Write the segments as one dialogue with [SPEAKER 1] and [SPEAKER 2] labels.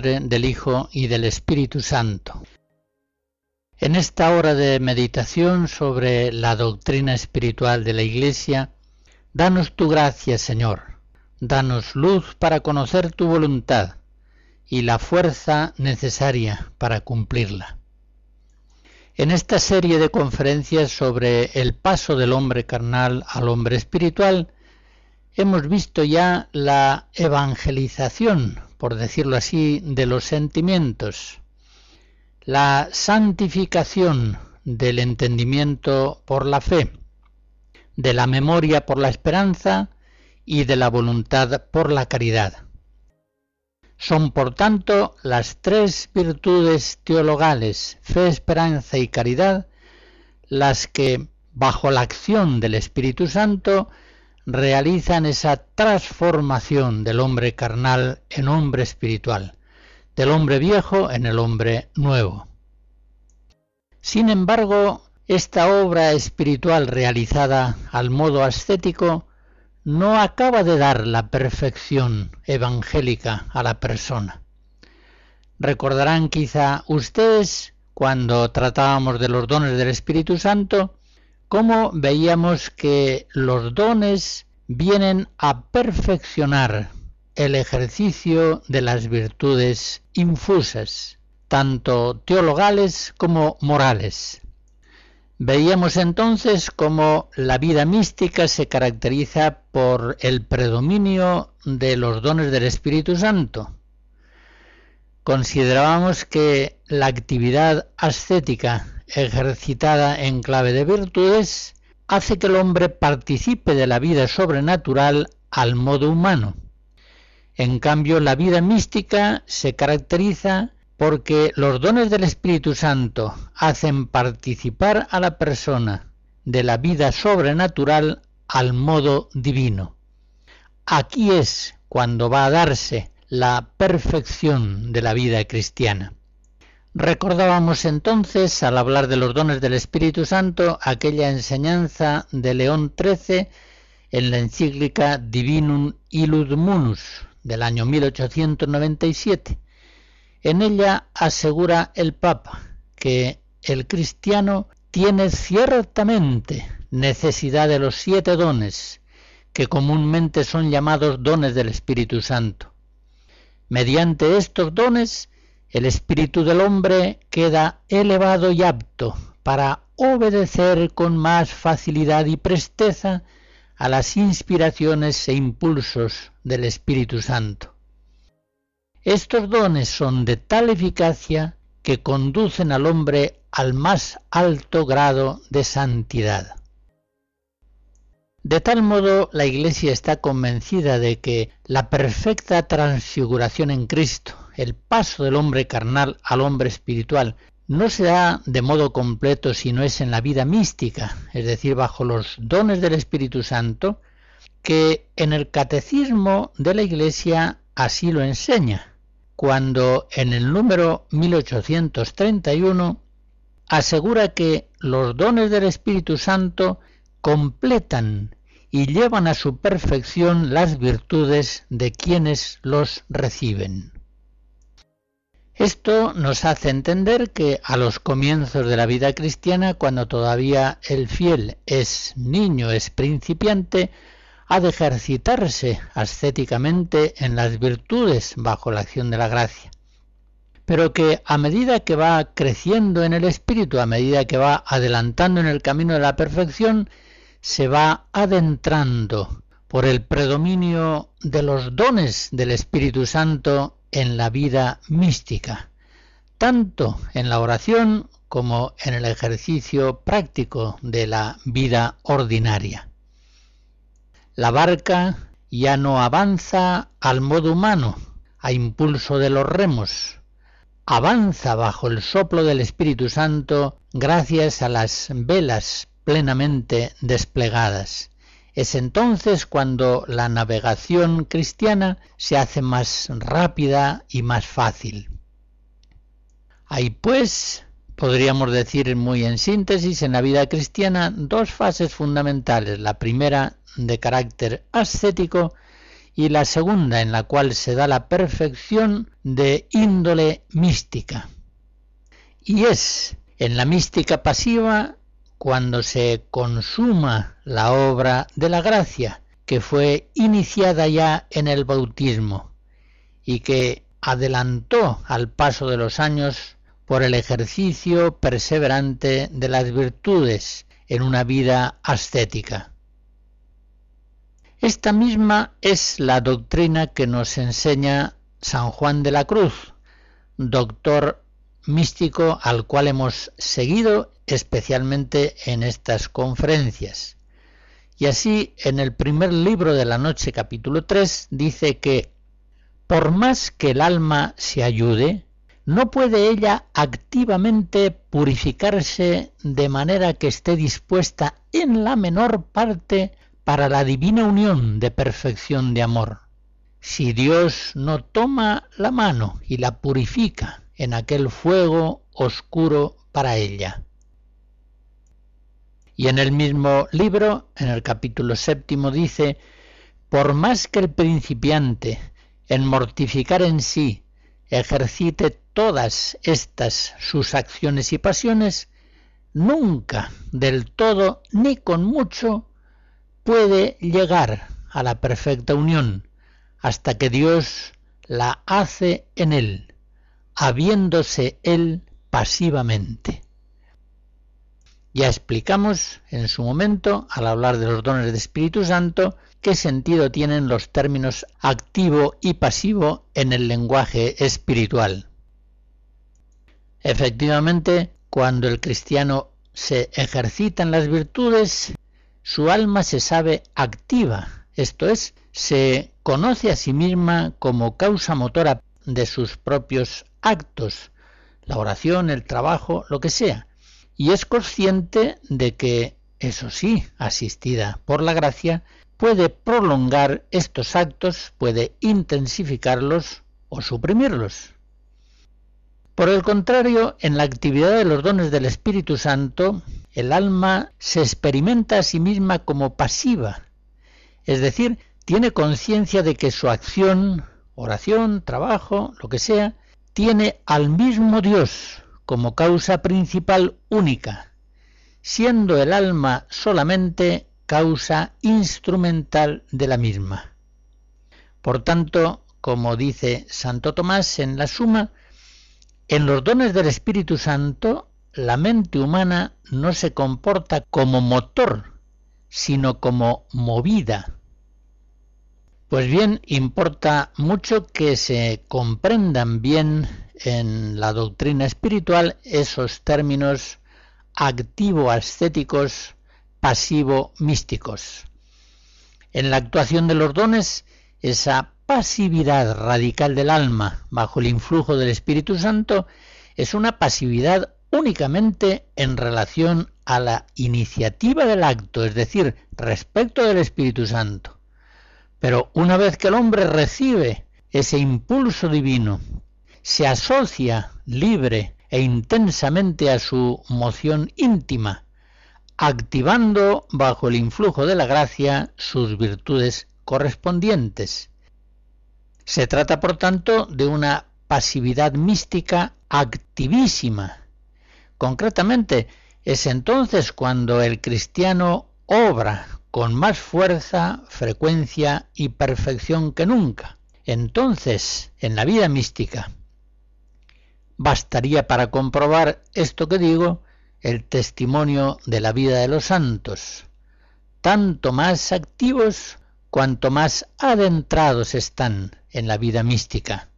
[SPEAKER 1] Del Hijo y del Espíritu Santo. En esta hora de meditación sobre la doctrina espiritual de la Iglesia, danos tu gracia, Señor, danos luz para conocer tu voluntad y la fuerza necesaria para cumplirla. En esta serie de conferencias sobre el paso del hombre carnal al hombre espiritual, hemos visto ya la evangelización por decirlo así, de los sentimientos, la santificación del entendimiento por la fe, de la memoria por la esperanza y de la voluntad por la caridad. Son, por tanto, las tres virtudes teologales, fe, esperanza y caridad, las que, bajo la acción del Espíritu Santo, realizan esa transformación del hombre carnal en hombre espiritual, del hombre viejo en el hombre nuevo. Sin embargo, esta obra espiritual realizada al modo ascético no acaba de dar la perfección evangélica a la persona. Recordarán quizá ustedes, cuando tratábamos de los dones del Espíritu Santo, cómo veíamos que los dones vienen a perfeccionar el ejercicio de las virtudes infusas, tanto teologales como morales. Veíamos entonces cómo la vida mística se caracteriza por el predominio de los dones del Espíritu Santo. Considerábamos que la actividad ascética ejercitada en clave de virtudes, hace que el hombre participe de la vida sobrenatural al modo humano. En cambio, la vida mística se caracteriza porque los dones del Espíritu Santo hacen participar a la persona de la vida sobrenatural al modo divino. Aquí es cuando va a darse la perfección de la vida cristiana. Recordábamos entonces, al hablar de los dones del Espíritu Santo, aquella enseñanza de León XIII en la encíclica Divinum Illud Munus del año 1897. En ella asegura el Papa que el cristiano tiene ciertamente necesidad de los siete dones, que comúnmente son llamados dones del Espíritu Santo. Mediante estos dones, el espíritu del hombre queda elevado y apto para obedecer con más facilidad y presteza a las inspiraciones e impulsos del Espíritu Santo. Estos dones son de tal eficacia que conducen al hombre al más alto grado de santidad. De tal modo la Iglesia está convencida de que la perfecta transfiguración en Cristo el paso del hombre carnal al hombre espiritual no se da de modo completo si no es en la vida mística, es decir, bajo los dones del Espíritu Santo, que en el catecismo de la Iglesia así lo enseña, cuando en el número 1831 asegura que los dones del Espíritu Santo completan y llevan a su perfección las virtudes de quienes los reciben. Esto nos hace entender que a los comienzos de la vida cristiana, cuando todavía el fiel es niño, es principiante, ha de ejercitarse ascéticamente en las virtudes bajo la acción de la gracia. Pero que a medida que va creciendo en el espíritu, a medida que va adelantando en el camino de la perfección, se va adentrando por el predominio de los dones del Espíritu Santo en la vida mística, tanto en la oración como en el ejercicio práctico de la vida ordinaria. La barca ya no avanza al modo humano, a impulso de los remos, avanza bajo el soplo del Espíritu Santo gracias a las velas plenamente desplegadas. Es entonces cuando la navegación cristiana se hace más rápida y más fácil. Hay pues, podríamos decir muy en síntesis, en la vida cristiana dos fases fundamentales. La primera de carácter ascético y la segunda en la cual se da la perfección de índole mística. Y es en la mística pasiva cuando se consuma la obra de la gracia que fue iniciada ya en el bautismo y que adelantó al paso de los años por el ejercicio perseverante de las virtudes en una vida ascética. Esta misma es la doctrina que nos enseña San Juan de la Cruz, doctor místico al cual hemos seguido especialmente en estas conferencias. Y así, en el primer libro de la noche, capítulo 3, dice que, por más que el alma se ayude, no puede ella activamente purificarse de manera que esté dispuesta en la menor parte para la divina unión de perfección de amor. Si Dios no toma la mano y la purifica en aquel fuego oscuro para ella. Y en el mismo libro, en el capítulo séptimo, dice, por más que el principiante en mortificar en sí ejercite todas estas sus acciones y pasiones, nunca del todo ni con mucho puede llegar a la perfecta unión hasta que Dios la hace en él, habiéndose él pasivamente. Ya explicamos en su momento, al hablar de los dones del Espíritu Santo, qué sentido tienen los términos activo y pasivo en el lenguaje espiritual. Efectivamente, cuando el cristiano se ejercita en las virtudes, su alma se sabe activa, esto es, se conoce a sí misma como causa motora de sus propios actos, la oración, el trabajo, lo que sea, y es consciente de que, eso sí, asistida por la gracia, puede prolongar estos actos, puede intensificarlos o suprimirlos. Por el contrario, en la actividad de los dones del Espíritu Santo, el alma se experimenta a sí misma como pasiva, es decir, tiene conciencia de que su acción, oración, trabajo, lo que sea, tiene al mismo Dios como causa principal única, siendo el alma solamente causa instrumental de la misma. Por tanto, como dice Santo Tomás en la Suma, en los dones del Espíritu Santo, la mente humana no se comporta como motor, sino como movida. Pues bien, importa mucho que se comprendan bien en la doctrina espiritual esos términos activo-ascéticos, pasivo-místicos. En la actuación de los dones, esa pasividad radical del alma bajo el influjo del Espíritu Santo es una pasividad únicamente en relación a la iniciativa del acto, es decir, respecto del Espíritu Santo. Pero una vez que el hombre recibe ese impulso divino, se asocia libre e intensamente a su moción íntima, activando bajo el influjo de la gracia sus virtudes correspondientes. Se trata, por tanto, de una pasividad mística activísima. Concretamente, es entonces cuando el cristiano obra con más fuerza, frecuencia y perfección que nunca. Entonces, en la vida mística, bastaría para comprobar esto que digo el testimonio de la vida de los santos, tanto más activos cuanto más adentrados están en la vida mística.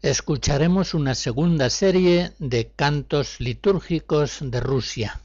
[SPEAKER 1] Escucharemos una segunda serie de cantos litúrgicos de Rusia.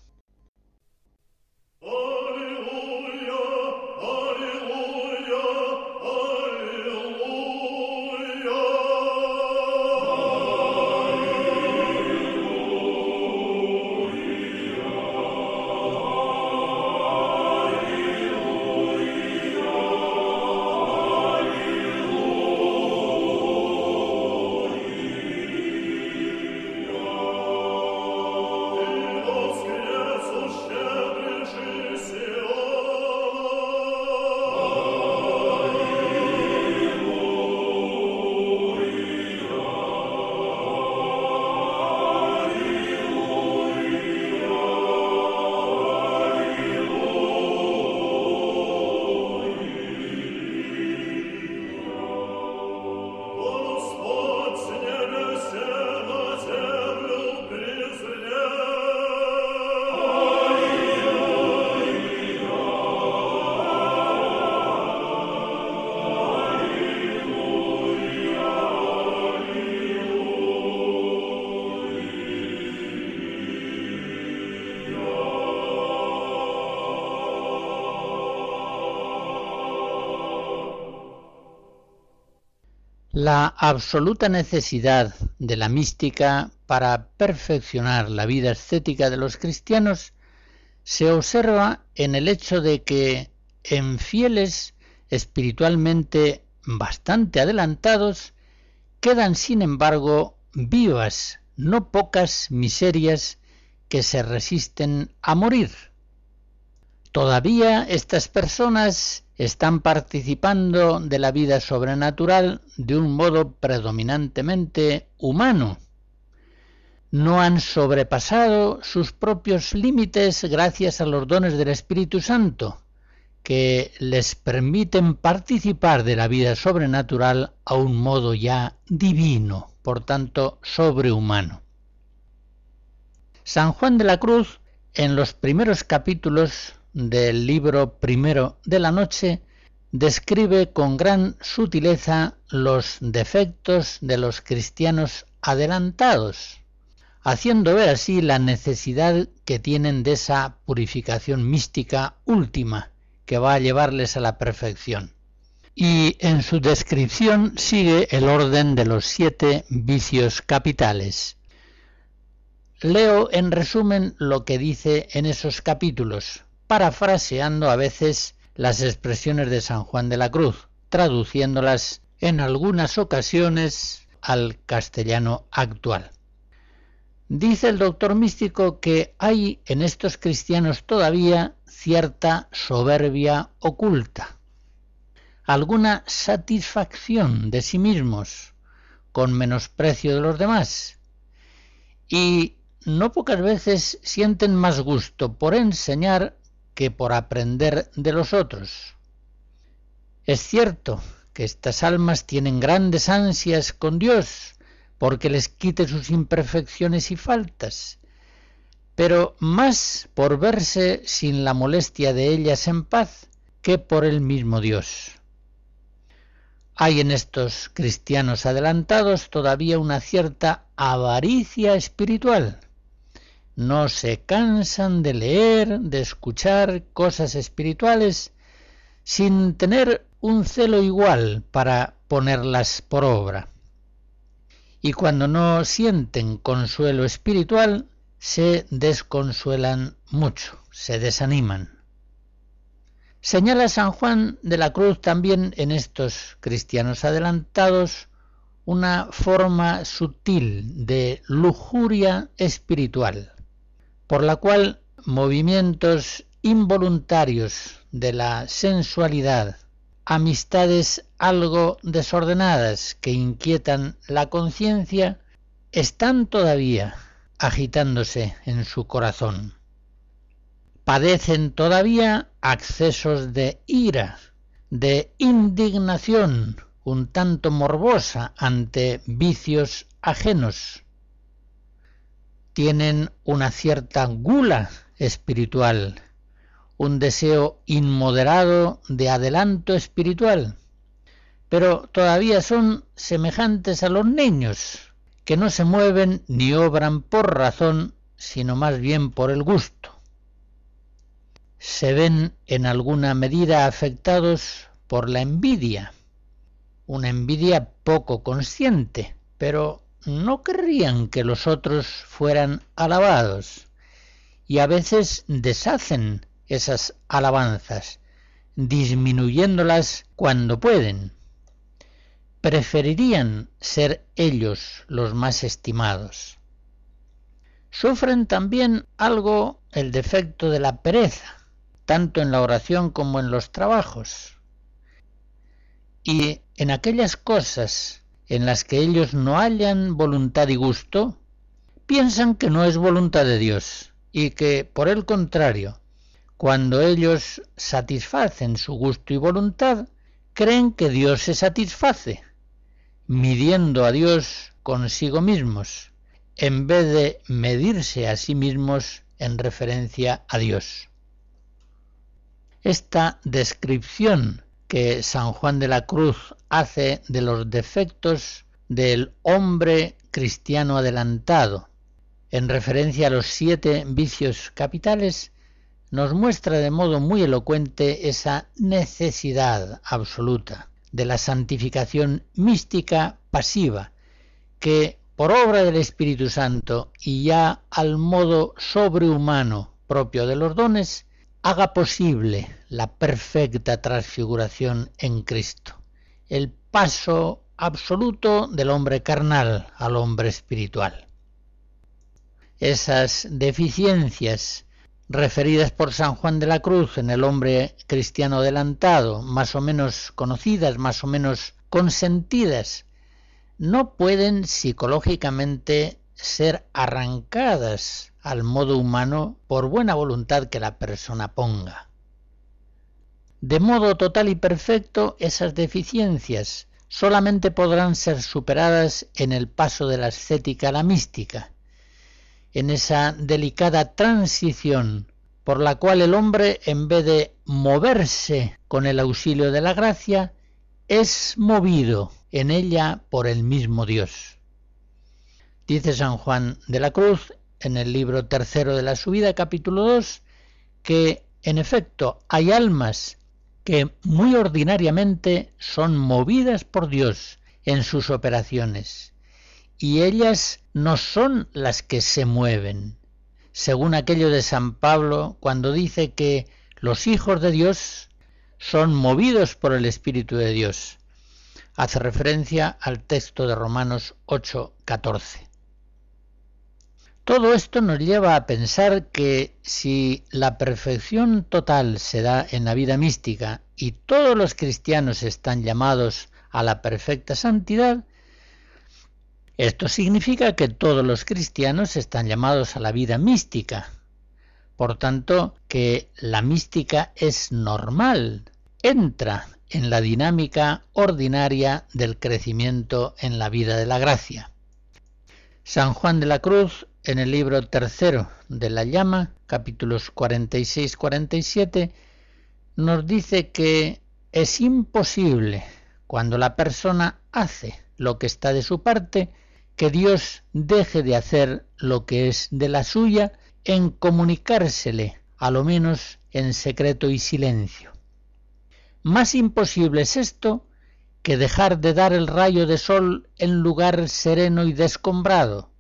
[SPEAKER 1] La absoluta necesidad de la mística para perfeccionar la vida estética de los cristianos se observa en el hecho de que en fieles espiritualmente bastante adelantados quedan sin embargo vivas no pocas miserias que se resisten a morir. Todavía estas personas están participando de la vida sobrenatural de un modo predominantemente humano. No han sobrepasado sus propios límites gracias a los dones del Espíritu Santo, que les permiten participar de la vida sobrenatural a un modo ya divino, por tanto sobrehumano. San Juan de la Cruz, en los primeros capítulos del libro primero de la noche, describe con gran sutileza los defectos de los cristianos adelantados, haciendo ver así la necesidad que tienen de esa purificación mística última que va a llevarles a la perfección. Y en su descripción sigue el orden de los siete vicios capitales. Leo en resumen lo que dice en esos capítulos, parafraseando a veces las expresiones de San Juan de la Cruz, traduciéndolas en algunas ocasiones al castellano actual. Dice el doctor místico que hay en estos cristianos todavía cierta soberbia oculta, alguna satisfacción de sí mismos, con menosprecio de los demás, y no pocas veces sienten más gusto por enseñar que por aprender de los otros. Es cierto que estas almas tienen grandes ansias con Dios porque les quite sus imperfecciones y faltas, pero más por verse sin la molestia de ellas en paz que por el mismo Dios. Hay en estos cristianos adelantados todavía una cierta avaricia espiritual, no se cansan de leer, de escuchar cosas espirituales, sin tener un celo igual para ponerlas por obra. Y cuando no sienten consuelo espiritual, se desconsuelan mucho, se desaniman. Señala San Juan de la Cruz también en estos cristianos adelantados una forma sutil de lujuria espiritual por la cual movimientos involuntarios de la sensualidad, amistades algo desordenadas que inquietan la conciencia, están todavía agitándose en su corazón. Padecen todavía accesos de ira, de indignación un tanto morbosa ante vicios ajenos, tienen una cierta gula espiritual, un deseo inmoderado de adelanto espiritual, pero todavía son semejantes a los niños, que no se mueven ni obran por razón, sino más bien por el gusto. Se ven en alguna medida afectados por la envidia, una envidia poco consciente, pero no querrían que los otros fueran alabados y a veces deshacen esas alabanzas, disminuyéndolas cuando pueden. Preferirían ser ellos los más estimados. Sufren también algo el defecto de la pereza, tanto en la oración como en los trabajos. Y en aquellas cosas en las que ellos no hallan voluntad y gusto, piensan que no es voluntad de Dios y que, por el contrario, cuando ellos satisfacen su gusto y voluntad, creen que Dios se satisface, midiendo a Dios consigo mismos, en vez de medirse a sí mismos en referencia a Dios. Esta descripción que San Juan de la Cruz hace de los defectos del hombre cristiano adelantado, en referencia a los siete vicios capitales, nos muestra de modo muy elocuente esa necesidad absoluta de la santificación mística pasiva, que por obra del Espíritu Santo y ya al modo sobrehumano propio de los dones, haga posible la perfecta transfiguración en Cristo, el paso absoluto del hombre carnal al hombre espiritual. Esas deficiencias referidas por San Juan de la Cruz en el hombre cristiano adelantado, más o menos conocidas, más o menos consentidas, no pueden psicológicamente ser arrancadas al modo humano por buena voluntad que la persona ponga. De modo total y perfecto, esas deficiencias solamente podrán ser superadas en el paso de la ascética a la mística, en esa delicada transición por la cual el hombre, en vez de moverse con el auxilio de la gracia, es movido en ella por el mismo Dios. Dice San Juan de la Cruz en el libro tercero de la subida, capítulo 2, que en efecto hay almas que muy ordinariamente son movidas por Dios en sus operaciones, y ellas no son las que se mueven, según aquello de San Pablo cuando dice que los hijos de Dios son movidos por el Espíritu de Dios. Hace referencia al texto de Romanos 8, 14. Todo esto nos lleva a pensar que si la perfección total se da en la vida mística y todos los cristianos están llamados a la perfecta santidad, esto significa que todos los cristianos están llamados a la vida mística. Por tanto, que la mística es normal, entra en la dinámica ordinaria del crecimiento en la vida de la gracia. San Juan de la Cruz en el libro tercero de la llama, capítulos 46-47, nos dice que es imposible, cuando la persona hace lo que está de su parte, que Dios deje de hacer lo que es de la suya en comunicársele, a lo menos en secreto y silencio. Más imposible es esto que dejar de dar el rayo de sol en lugar sereno y descombrado,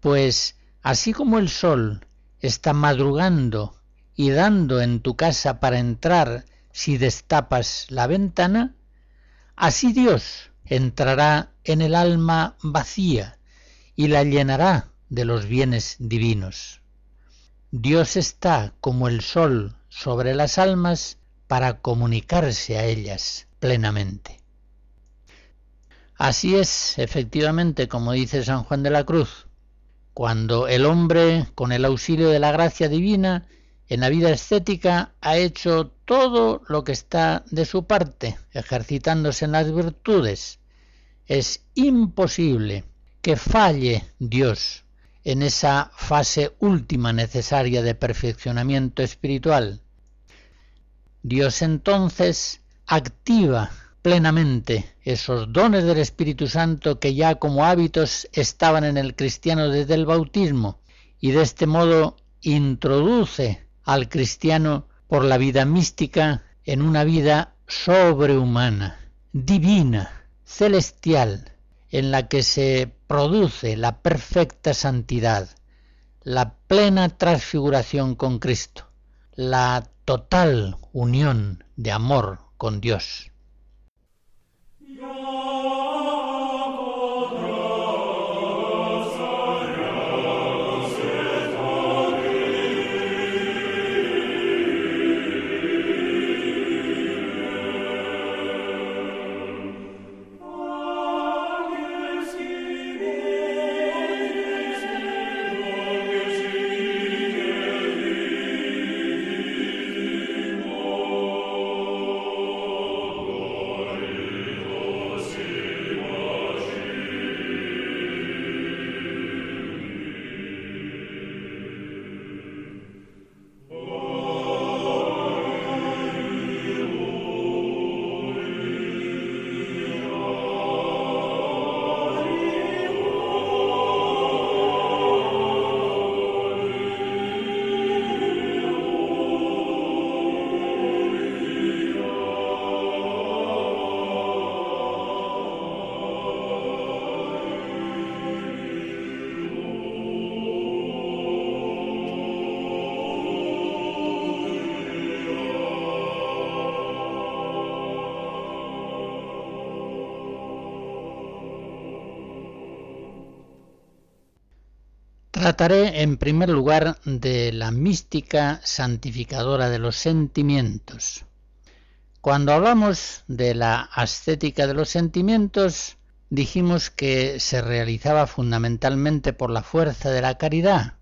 [SPEAKER 1] pues así como el sol está madrugando y dando en tu casa para entrar si destapas la ventana, así Dios entrará en el alma vacía y la llenará de los bienes divinos. Dios está como el sol sobre las almas para comunicarse a ellas plenamente. Así es, efectivamente, como dice San Juan de la Cruz, cuando el hombre, con el auxilio de la gracia divina, en la vida estética ha hecho todo lo que está de su parte, ejercitándose en las virtudes, es imposible que falle Dios en esa fase última necesaria de perfeccionamiento espiritual. Dios entonces activa plenamente esos dones del Espíritu Santo que ya como hábitos estaban en el cristiano desde el bautismo y de este modo introduce al cristiano por la vida mística en una vida sobrehumana, divina, celestial, en la que se produce la perfecta santidad, la plena transfiguración con Cristo, la total unión de amor con Dios. Trataré en primer lugar de la mística santificadora de los sentimientos. Cuando hablamos de la ascética de los sentimientos, dijimos que se realizaba fundamentalmente por la fuerza de la caridad.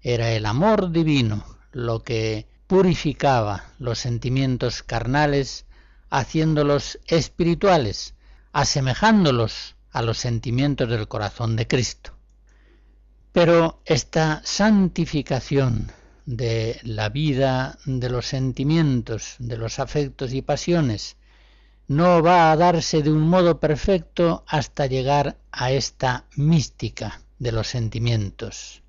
[SPEAKER 1] Era el amor divino lo que purificaba los sentimientos carnales, haciéndolos espirituales, asemejándolos a los sentimientos del corazón de Cristo. Pero esta santificación de la vida, de los sentimientos, de los afectos y pasiones, no va a darse de un modo perfecto hasta llegar a esta mística de los sentimientos.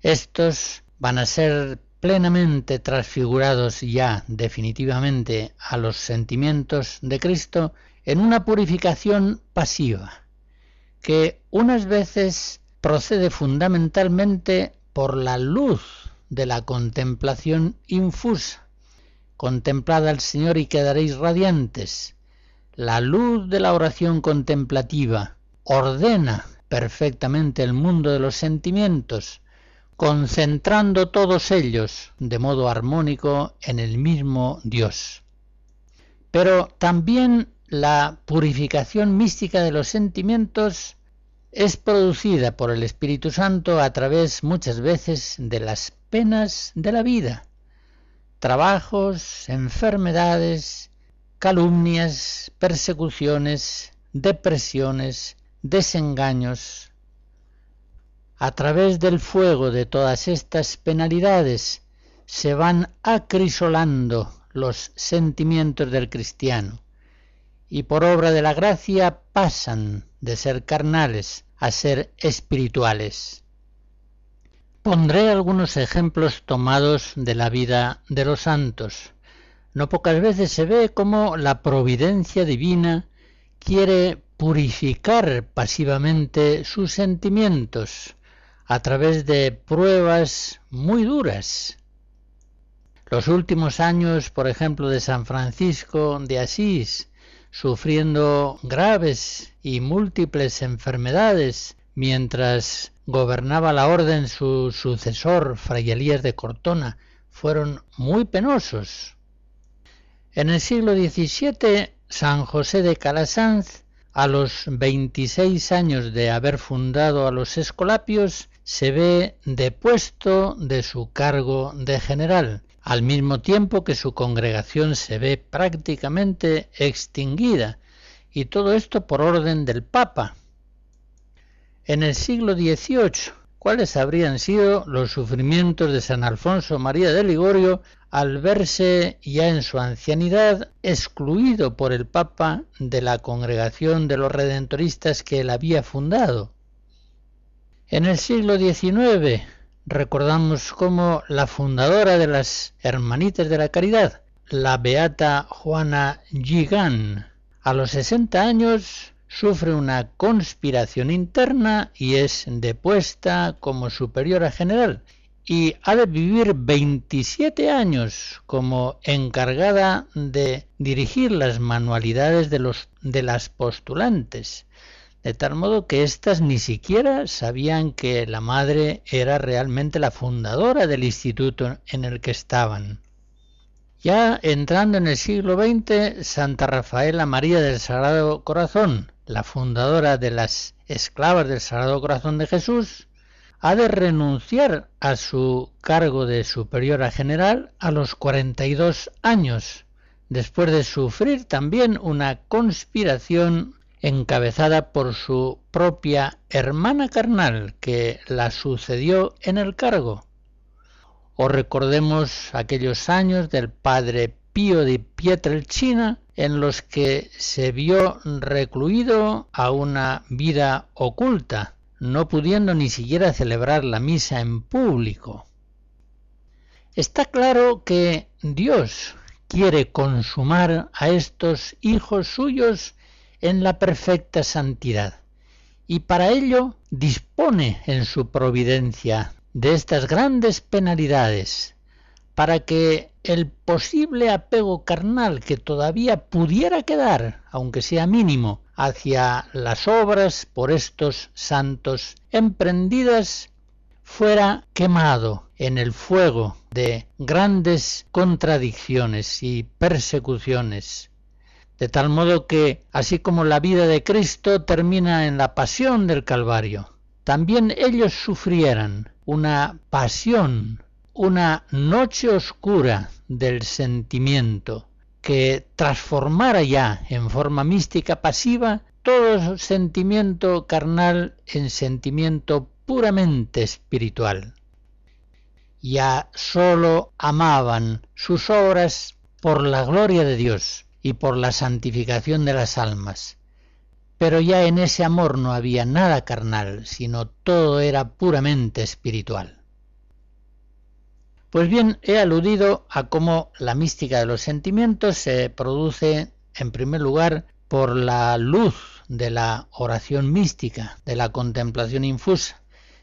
[SPEAKER 1] Estos van a ser plenamente transfigurados ya definitivamente a los sentimientos de Cristo en una purificación pasiva, que unas veces procede fundamentalmente por la luz de la contemplación infusa. Contemplad al Señor y quedaréis radiantes. La luz de la oración contemplativa ordena perfectamente el mundo de los sentimientos, concentrando todos ellos de modo armónico en el mismo Dios. Pero también la purificación mística de los sentimientos es producida por el Espíritu Santo a través muchas veces de las penas de la vida, trabajos, enfermedades, calumnias, persecuciones, depresiones, desengaños. A través del fuego de todas estas penalidades se van acrisolando los sentimientos del cristiano y por obra de la gracia pasan de ser carnales a ser espirituales. Pondré algunos ejemplos tomados de la vida de los santos. No pocas veces se ve cómo la providencia divina quiere purificar pasivamente sus sentimientos a través de pruebas muy duras. Los últimos años, por ejemplo, de San Francisco de Asís, sufriendo graves y múltiples enfermedades mientras gobernaba la orden su sucesor, Fray Elías de Cortona, fueron muy penosos. En el siglo XVII, San José de Calasanz, a los 26 años de haber fundado a los Escolapios, se ve depuesto de su cargo de general al mismo tiempo que su congregación se ve prácticamente extinguida, y todo esto por orden del Papa. En el siglo XVIII, ¿cuáles habrían sido los sufrimientos de San Alfonso María de Ligorio al verse ya en su ancianidad excluido por el Papa de la congregación de los redentoristas que él había fundado? En el siglo XIX, recordamos como la fundadora de las Hermanitas de la Caridad, la beata Juana Gigán, a los 60 años sufre una conspiración interna y es depuesta como superiora general y ha de vivir 27 años como encargada de dirigir las manualidades de los de las postulantes de tal modo que éstas ni siquiera sabían que la madre era realmente la fundadora del instituto en el que estaban. Ya entrando en el siglo XX, Santa Rafaela María del Sagrado Corazón, la fundadora de las esclavas del Sagrado Corazón de Jesús, ha de renunciar a su cargo de superiora general a los 42 años, después de sufrir también una conspiración encabezada por su propia hermana carnal que la sucedió en el cargo. O recordemos aquellos años del padre Pío de Pietrelcina en los que se vio recluido a una vida oculta, no pudiendo ni siquiera celebrar la misa en público. Está claro que Dios quiere consumar a estos hijos suyos en la perfecta santidad. Y para ello dispone en su providencia de estas grandes penalidades para que el posible apego carnal que todavía pudiera quedar, aunque sea mínimo, hacia las obras por estos santos emprendidas fuera quemado en el fuego de grandes contradicciones y persecuciones, de tal modo que, así como la vida de Cristo termina en la pasión del Calvario, también ellos sufrieran una pasión, una noche oscura del sentimiento, que transformara ya en forma mística pasiva todo sentimiento carnal en sentimiento puramente espiritual. Ya sólo amaban sus obras por la gloria de Dios y por la santificación de las almas. Pero ya en ese amor no había nada carnal, sino todo era puramente espiritual. Pues bien, he aludido a cómo la mística de los sentimientos se produce, en primer lugar, por la luz de la oración mística, de la contemplación infusa,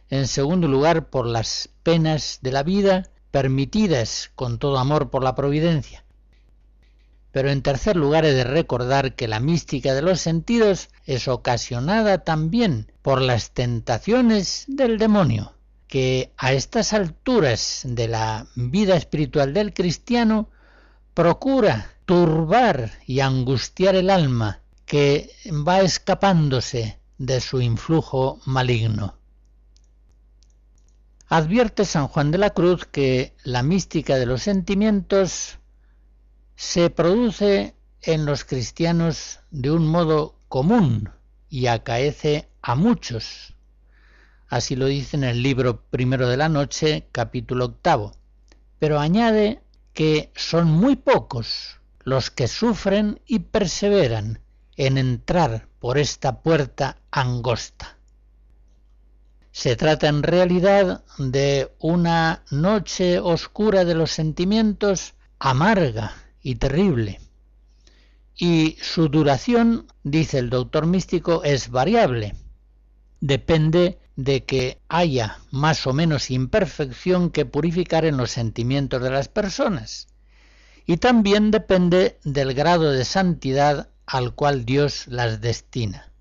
[SPEAKER 1] en segundo lugar por las penas de la vida permitidas con todo amor por la providencia. Pero en tercer lugar he de recordar que la mística de los sentidos es ocasionada también por las tentaciones del demonio, que a estas alturas de la vida espiritual del cristiano procura turbar y angustiar el alma que va escapándose de su influjo maligno. Advierte San Juan de la Cruz que la mística de los sentimientos se produce en los cristianos de un modo común y acaece a muchos. Así lo dice en el libro primero de la noche, capítulo octavo. Pero añade que son muy pocos los que sufren y perseveran en entrar por esta puerta angosta. Se trata en realidad de una noche oscura de los sentimientos amarga y terrible. Y su duración, dice el doctor místico, es variable. Depende de que haya más o menos imperfección que purificar en los sentimientos de las personas. Y también depende del grado de santidad al cual Dios las destina.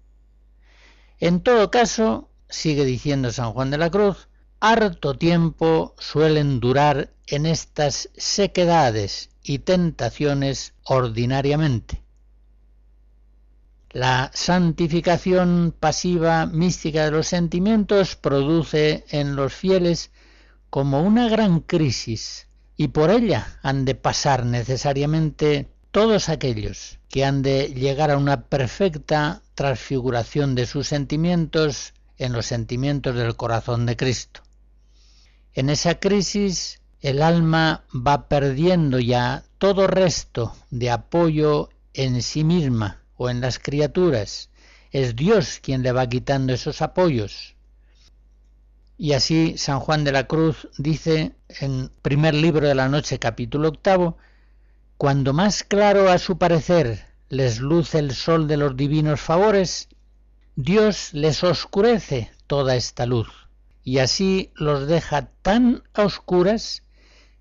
[SPEAKER 1] En todo caso, sigue diciendo San Juan de la Cruz, harto tiempo suelen durar en estas sequedades y tentaciones ordinariamente. La santificación pasiva mística de los sentimientos produce en los fieles como una gran crisis y por ella han de pasar necesariamente todos aquellos que han de llegar a una perfecta transfiguración de sus sentimientos en los sentimientos del corazón de Cristo. En esa crisis el alma va perdiendo ya todo resto de apoyo en sí misma o en las criaturas. Es Dios quien le va quitando esos apoyos. Y así San Juan de la Cruz dice en primer libro de la noche capítulo octavo, cuando más claro a su parecer les luce el sol de los divinos favores, Dios les oscurece toda esta luz y así los deja tan a oscuras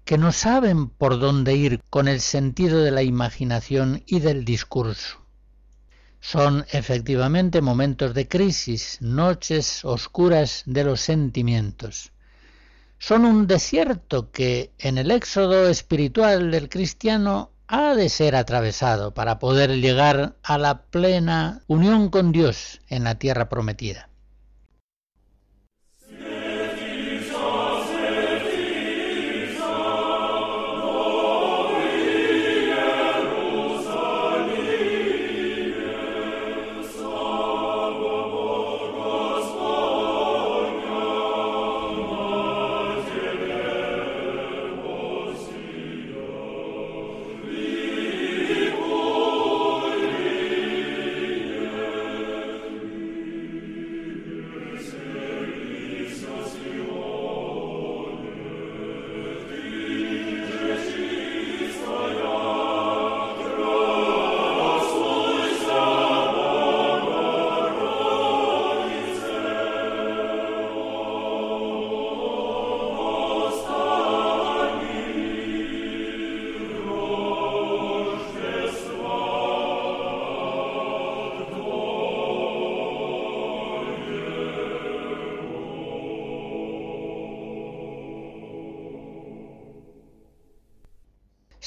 [SPEAKER 1] que no saben por dónde ir con el sentido de la imaginación y del discurso. Son efectivamente momentos de crisis, noches oscuras de los sentimientos son un desierto que en el éxodo espiritual del cristiano ha de ser atravesado para poder llegar a la plena unión con Dios en la tierra prometida.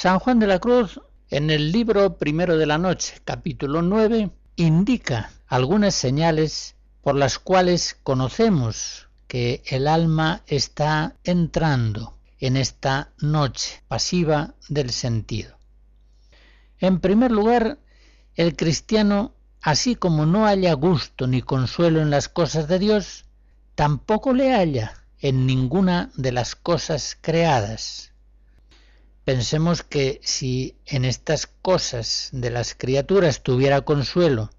[SPEAKER 1] San Juan de la Cruz, en el libro primero de la noche, capítulo 9, indica algunas señales por las cuales conocemos que el alma está entrando en esta noche pasiva del sentido. En primer lugar, el cristiano, así como no halla gusto ni consuelo en las cosas de Dios, tampoco le halla en ninguna de las cosas creadas. Pensemos que si en estas cosas de las criaturas tuviera consuelo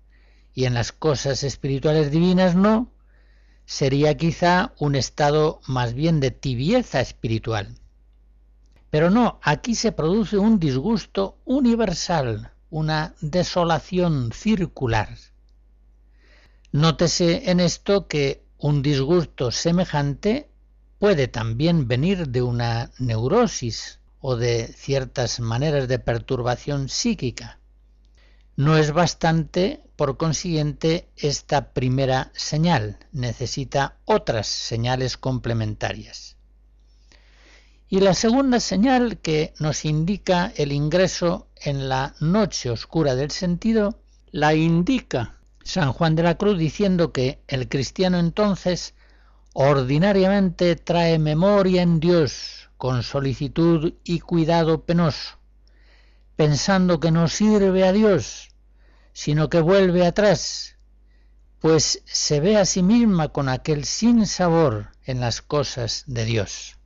[SPEAKER 1] y en las cosas espirituales divinas no, sería quizá un estado más bien de tibieza espiritual. Pero no, aquí se produce un disgusto universal, una desolación circular. Nótese en esto que un disgusto semejante puede también venir de una neurosis o de ciertas maneras de perturbación psíquica. No es bastante, por consiguiente, esta primera señal, necesita otras señales complementarias. Y la segunda señal que nos indica el ingreso en la noche oscura del sentido, la indica San Juan de la Cruz diciendo que el cristiano entonces ordinariamente trae memoria en Dios con solicitud y cuidado penoso, pensando que no sirve a Dios, sino que vuelve atrás, pues se ve a sí misma con aquel sin sabor en las cosas de Dios.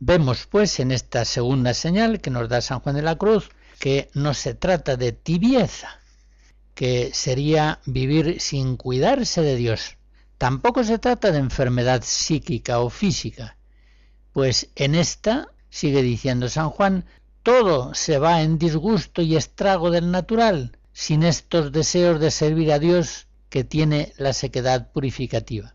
[SPEAKER 1] Vemos pues en esta segunda señal que nos da San Juan de la Cruz que no se trata de tibieza, que sería vivir sin cuidarse de Dios, Tampoco se trata de enfermedad psíquica o física, pues en esta, sigue diciendo San Juan, todo se va en disgusto y estrago del natural, sin estos deseos de servir a Dios que tiene la sequedad purificativa.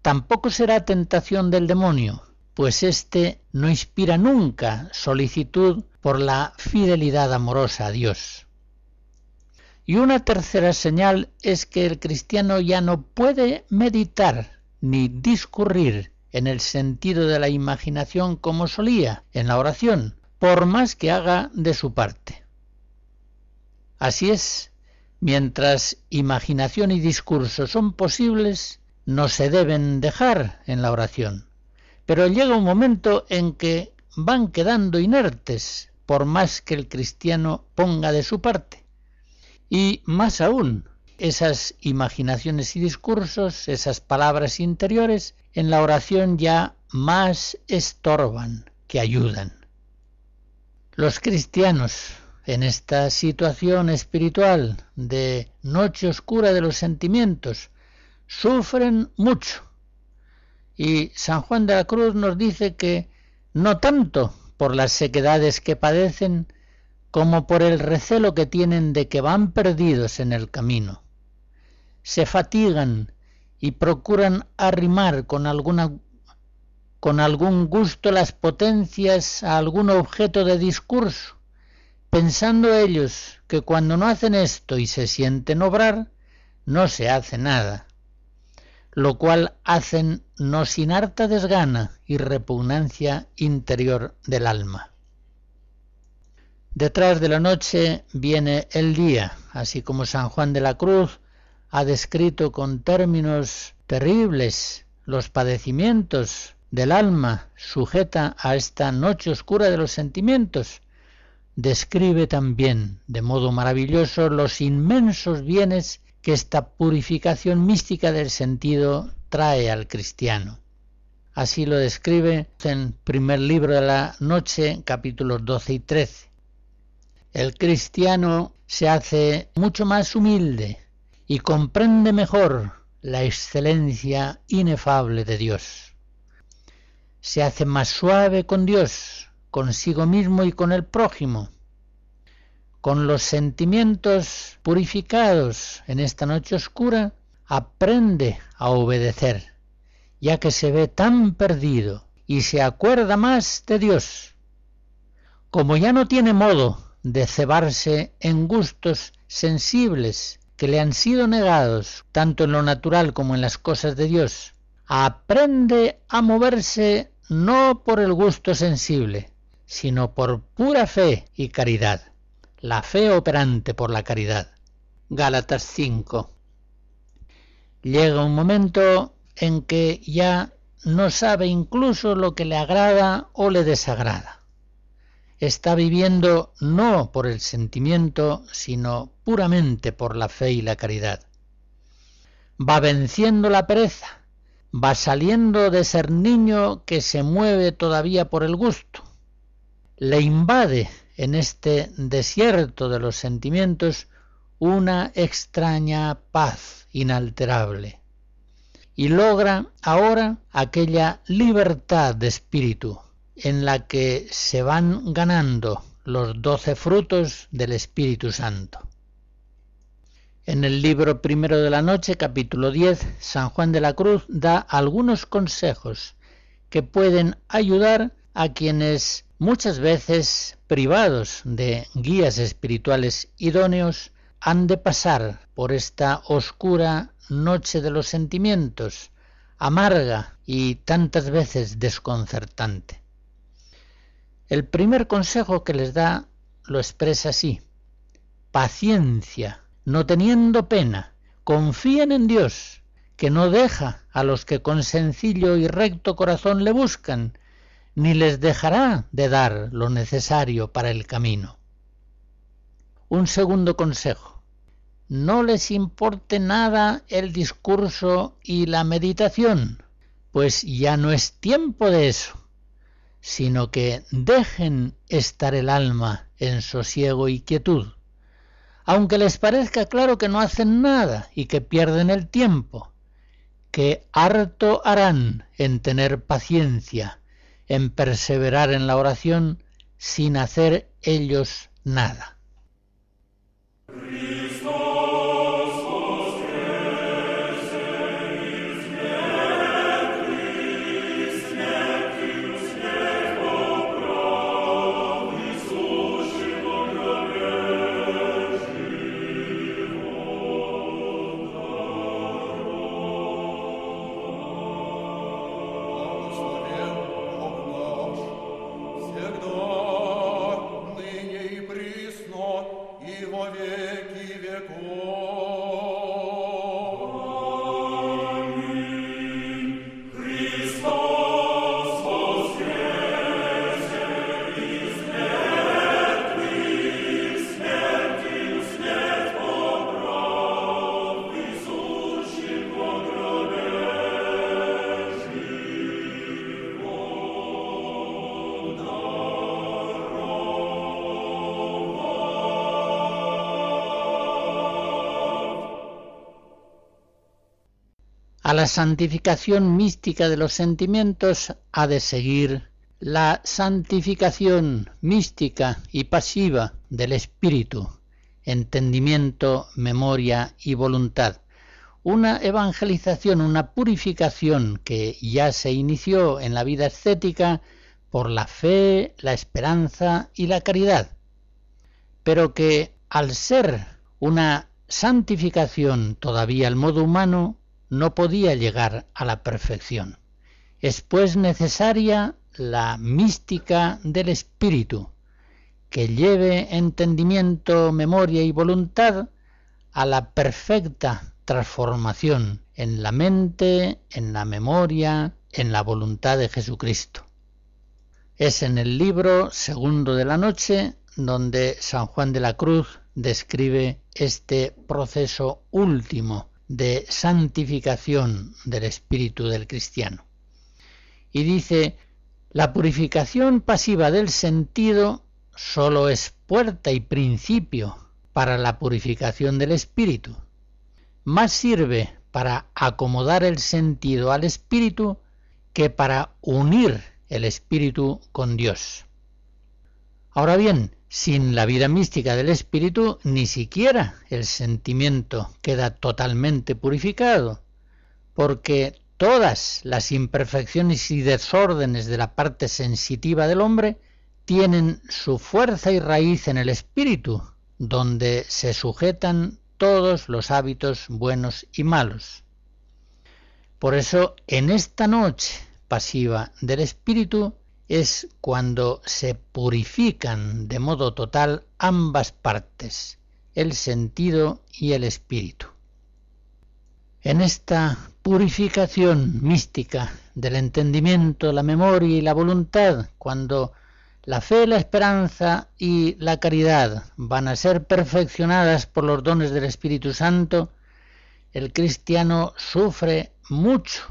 [SPEAKER 1] Tampoco será tentación del demonio, pues éste no inspira nunca solicitud por la fidelidad amorosa a Dios. Y una tercera señal es que el cristiano ya no puede meditar ni discurrir en el sentido de la imaginación como solía en la oración, por más que haga de su parte. Así es, mientras imaginación y discurso son posibles, no se deben dejar en la oración. Pero llega un momento en que van quedando inertes, por más que el cristiano ponga de su parte. Y más aún, esas imaginaciones y discursos, esas palabras interiores, en la oración ya más estorban que ayudan. Los cristianos, en esta situación espiritual de noche oscura de los sentimientos, sufren mucho. Y San Juan de la Cruz nos dice que no tanto por las sequedades que padecen, como por el recelo que tienen de que van perdidos en el camino. Se fatigan y procuran arrimar con alguna con algún gusto las potencias a algún objeto de discurso, pensando ellos que cuando no hacen esto y se sienten obrar, no se hace nada, lo cual hacen no sin harta desgana y repugnancia interior del alma. Detrás de la noche viene el día, así como San Juan de la Cruz ha descrito con términos terribles los padecimientos del alma sujeta a esta noche oscura de los sentimientos, describe también de modo maravilloso los inmensos bienes que esta purificación mística del sentido trae al cristiano. Así lo describe en primer libro de la noche, capítulos 12 y 13 el cristiano se hace mucho más humilde y comprende mejor la excelencia inefable de Dios. Se hace más suave con Dios, consigo mismo y con el prójimo. Con los sentimientos purificados en esta noche oscura, aprende a obedecer, ya que se ve tan perdido y se acuerda más de Dios. Como ya no tiene modo de cebarse en gustos sensibles que le han sido negados, tanto en lo natural como en las cosas de Dios. Aprende a moverse no por el gusto sensible, sino por pura fe y caridad, la fe operante por la caridad. Gálatas 5. Llega un momento en que ya no sabe incluso lo que le agrada o le desagrada. Está viviendo no por el sentimiento, sino puramente por la fe y la caridad. Va venciendo la pereza, va saliendo de ser niño que se mueve todavía por el gusto. Le invade en este desierto de los sentimientos una extraña paz inalterable y logra ahora aquella libertad de espíritu en la que se van ganando los doce frutos del Espíritu Santo. En el libro primero de la noche, capítulo 10, San Juan de la Cruz da algunos consejos que pueden ayudar a quienes muchas veces privados de guías espirituales idóneos han de pasar por esta oscura noche de los sentimientos, amarga y tantas veces desconcertante. El primer consejo que les da lo expresa así. Paciencia, no teniendo pena, confíen en Dios, que no deja a los que con sencillo y recto corazón le buscan, ni les dejará de dar lo necesario para el camino. Un segundo consejo no les importe nada el discurso y la meditación, pues ya no es tiempo de eso, sino que dejen estar el alma en sosiego y quietud, aunque les parezca claro que no hacen nada y que pierden el tiempo, que harto harán en tener paciencia, en perseverar en la oración sin hacer ellos nada. La santificación mística de los sentimientos ha de seguir la santificación mística y pasiva del espíritu, entendimiento, memoria y voluntad. Una evangelización, una purificación que ya se inició en la vida ascética por la fe, la esperanza y la caridad, pero que al ser una santificación todavía al modo humano, no podía llegar a la perfección. Es pues necesaria la mística del espíritu, que lleve entendimiento, memoria y voluntad a la perfecta transformación en la mente, en la memoria, en la voluntad de Jesucristo. Es en el libro segundo de la noche donde San Juan de la Cruz describe este proceso último de santificación del espíritu del cristiano. Y dice, la purificación pasiva del sentido sólo es puerta y principio para la purificación del espíritu. Más sirve para acomodar el sentido al espíritu que para unir el espíritu con Dios. Ahora bien, sin la vida mística del espíritu, ni siquiera el sentimiento queda totalmente purificado, porque todas las imperfecciones y desórdenes de la parte sensitiva del hombre tienen su fuerza y raíz en el espíritu, donde se sujetan todos los hábitos buenos y malos. Por eso, en esta noche pasiva del espíritu, es cuando se purifican de modo total ambas partes, el sentido y el espíritu. En esta purificación mística del entendimiento, la memoria y la voluntad, cuando la fe, la esperanza y la caridad van a ser perfeccionadas por los dones del Espíritu Santo, el cristiano sufre mucho.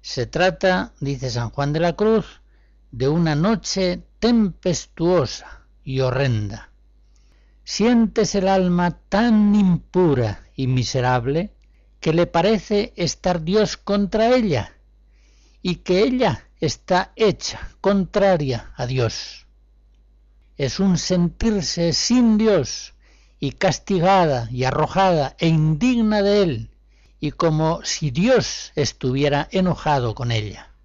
[SPEAKER 1] Se trata, dice San Juan de la Cruz, de una noche tempestuosa y horrenda. Sientes el alma tan impura y miserable que le parece estar Dios contra ella y que ella está hecha contraria a Dios. Es un sentirse sin Dios y castigada y arrojada e indigna de Él y como si Dios estuviera enojado con ella.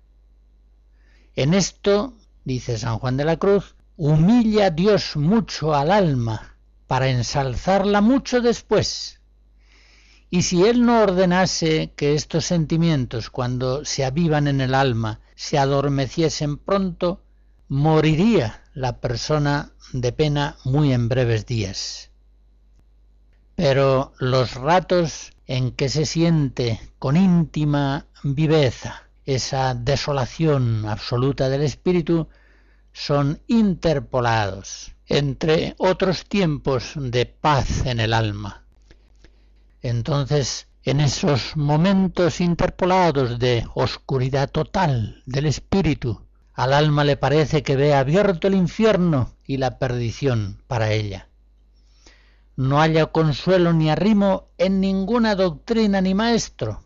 [SPEAKER 1] En esto, dice San Juan de la Cruz, humilla Dios mucho al alma para ensalzarla mucho después. Y si Él no ordenase que estos sentimientos, cuando se avivan en el alma, se adormeciesen pronto, moriría la persona de pena muy en breves días. Pero los ratos en que se siente con íntima viveza esa desolación absoluta del espíritu, son interpolados entre otros tiempos de paz en el alma. Entonces, en esos momentos interpolados de oscuridad total del espíritu, al alma le parece que ve abierto el infierno y la perdición para ella. No haya consuelo ni arrimo en ninguna doctrina ni maestro,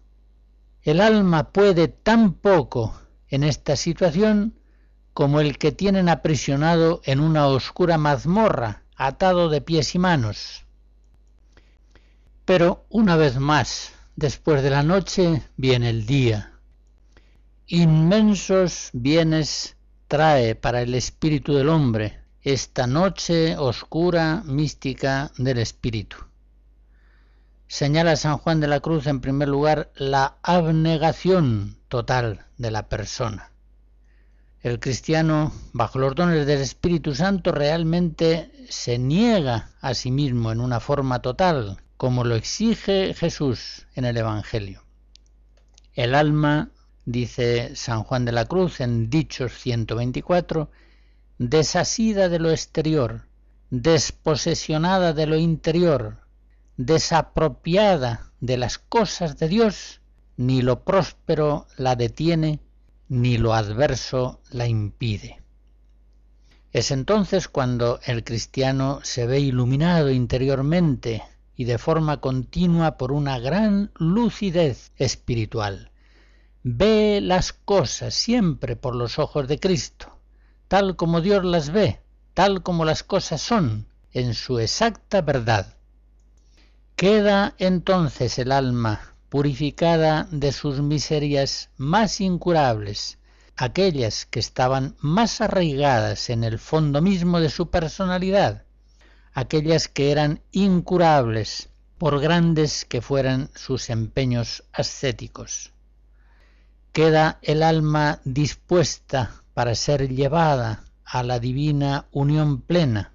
[SPEAKER 1] el alma puede tan poco en esta situación como el que tienen aprisionado en una oscura mazmorra, atado de pies y manos. Pero una vez más, después de la noche viene el día. Inmensos bienes trae para el espíritu del hombre esta noche oscura mística del espíritu señala San Juan de la Cruz en primer lugar la abnegación total de la persona. El cristiano, bajo los dones del Espíritu Santo, realmente se niega a sí mismo en una forma total, como lo exige Jesús en el Evangelio. El alma, dice San Juan de la Cruz en Dichos 124, desasida de lo exterior, desposesionada de lo interior, desapropiada de las cosas de Dios, ni lo próspero la detiene, ni lo adverso la impide. Es entonces cuando el cristiano se ve iluminado interiormente y de forma continua por una gran lucidez espiritual. Ve las cosas siempre por los ojos de Cristo, tal como Dios las ve, tal como las cosas son, en su exacta verdad. Queda entonces el alma purificada de sus miserias más incurables, aquellas que estaban más arraigadas en el fondo mismo de su personalidad, aquellas que eran incurables por grandes que fueran sus empeños ascéticos. Queda el alma dispuesta para ser llevada a la divina unión plena,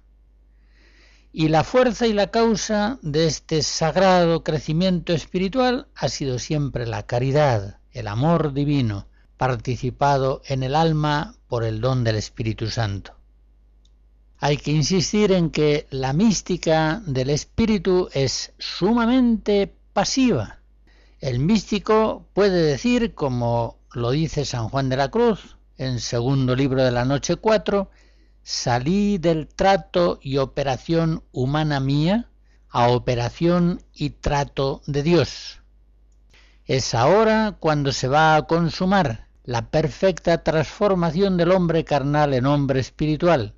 [SPEAKER 1] y la fuerza y la causa de este sagrado crecimiento espiritual ha sido siempre la caridad, el amor divino, participado en el alma por el don del Espíritu Santo. Hay que insistir en que la mística del Espíritu es sumamente pasiva. El místico puede decir, como lo dice San Juan de la Cruz en segundo libro de la noche 4, salí del trato y operación humana mía a operación y trato de Dios. Es ahora cuando se va a consumar la perfecta transformación del hombre carnal en hombre espiritual,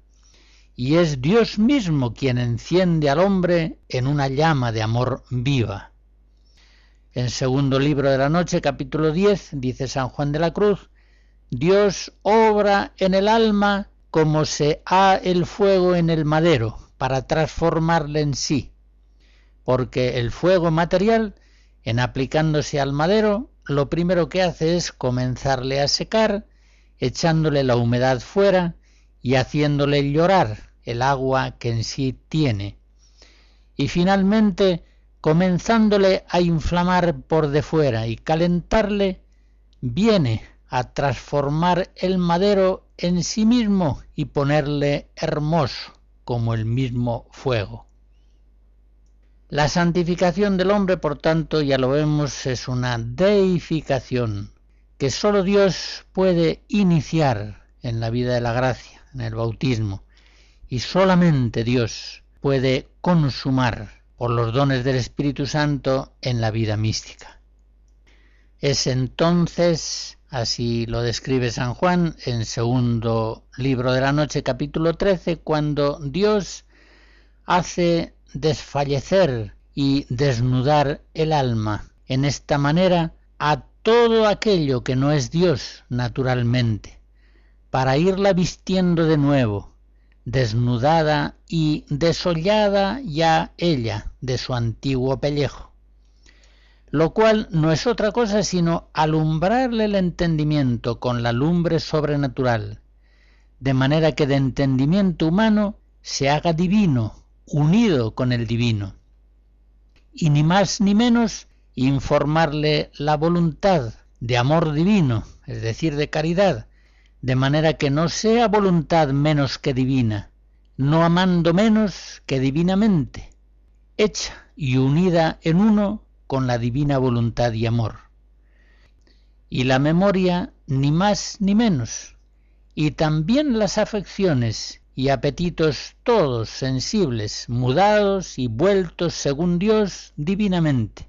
[SPEAKER 1] y es Dios mismo quien enciende al hombre en una llama de amor viva. En segundo libro de la noche, capítulo 10, dice San Juan de la Cruz, Dios obra en el alma como se ha el fuego en el madero para transformarle en sí, porque el fuego material, en aplicándose al madero, lo primero que hace es comenzarle a secar, echándole la humedad fuera y haciéndole llorar el agua que en sí tiene, y finalmente comenzándole a inflamar por de fuera y calentarle, viene a transformar el madero en sí mismo y ponerle hermoso como el mismo fuego. La santificación del hombre, por tanto, ya lo vemos, es una deificación que sólo Dios puede iniciar en la vida de la gracia, en el bautismo, y solamente Dios puede consumar por los dones del Espíritu Santo en la vida mística. Es entonces, así lo describe San Juan en segundo libro de la noche capítulo 13, cuando Dios hace desfallecer y desnudar el alma. En esta manera a todo aquello que no es Dios naturalmente, para irla vistiendo de nuevo, desnudada y desollada ya ella de su antiguo pellejo, lo cual no es otra cosa sino alumbrarle el entendimiento con la lumbre sobrenatural, de manera que de entendimiento humano se haga divino, unido con el divino, y ni más ni menos informarle la voluntad de amor divino, es decir, de caridad, de manera que no sea voluntad menos que divina, no amando menos que divinamente, hecha y unida en uno con la divina voluntad y amor. Y la memoria ni más ni menos, y también las afecciones y apetitos todos sensibles, mudados y vueltos según Dios divinamente.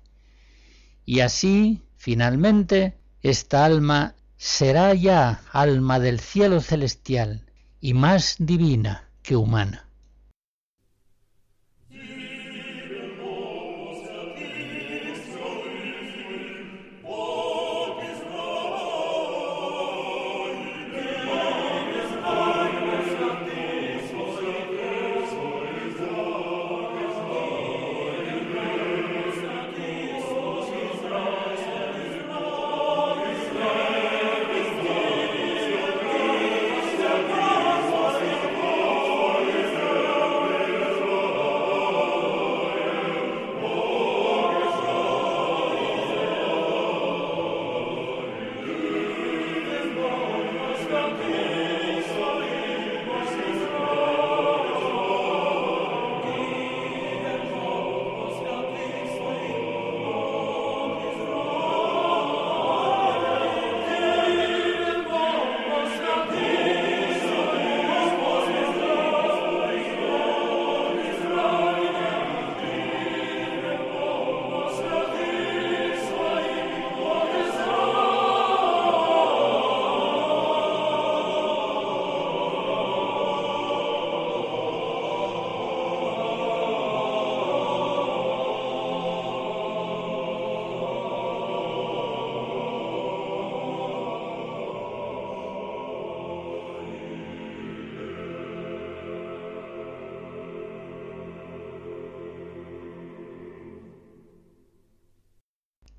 [SPEAKER 1] Y así, finalmente, esta alma será ya alma del cielo celestial y más divina que humana.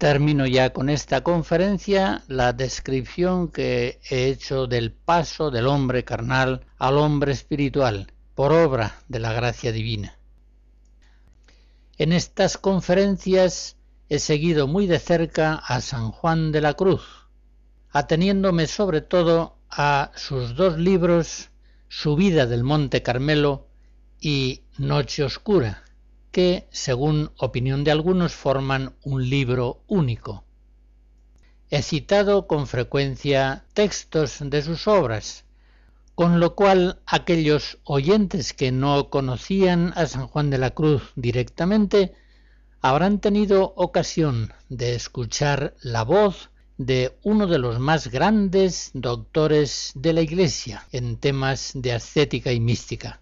[SPEAKER 1] Termino ya con esta conferencia la descripción que he hecho del paso del hombre carnal al hombre espiritual por obra de la gracia divina. En estas conferencias he seguido muy de cerca a San Juan de la Cruz, ateniéndome sobre todo a sus dos libros, Subida del Monte Carmelo y Noche Oscura, que, según opinión de algunos, forman un libro único. He citado con frecuencia textos de sus obras, con lo cual aquellos oyentes que no conocían a San Juan de la Cruz directamente habrán tenido ocasión de escuchar la voz de uno de los más grandes doctores de la Iglesia en temas de ascética y mística.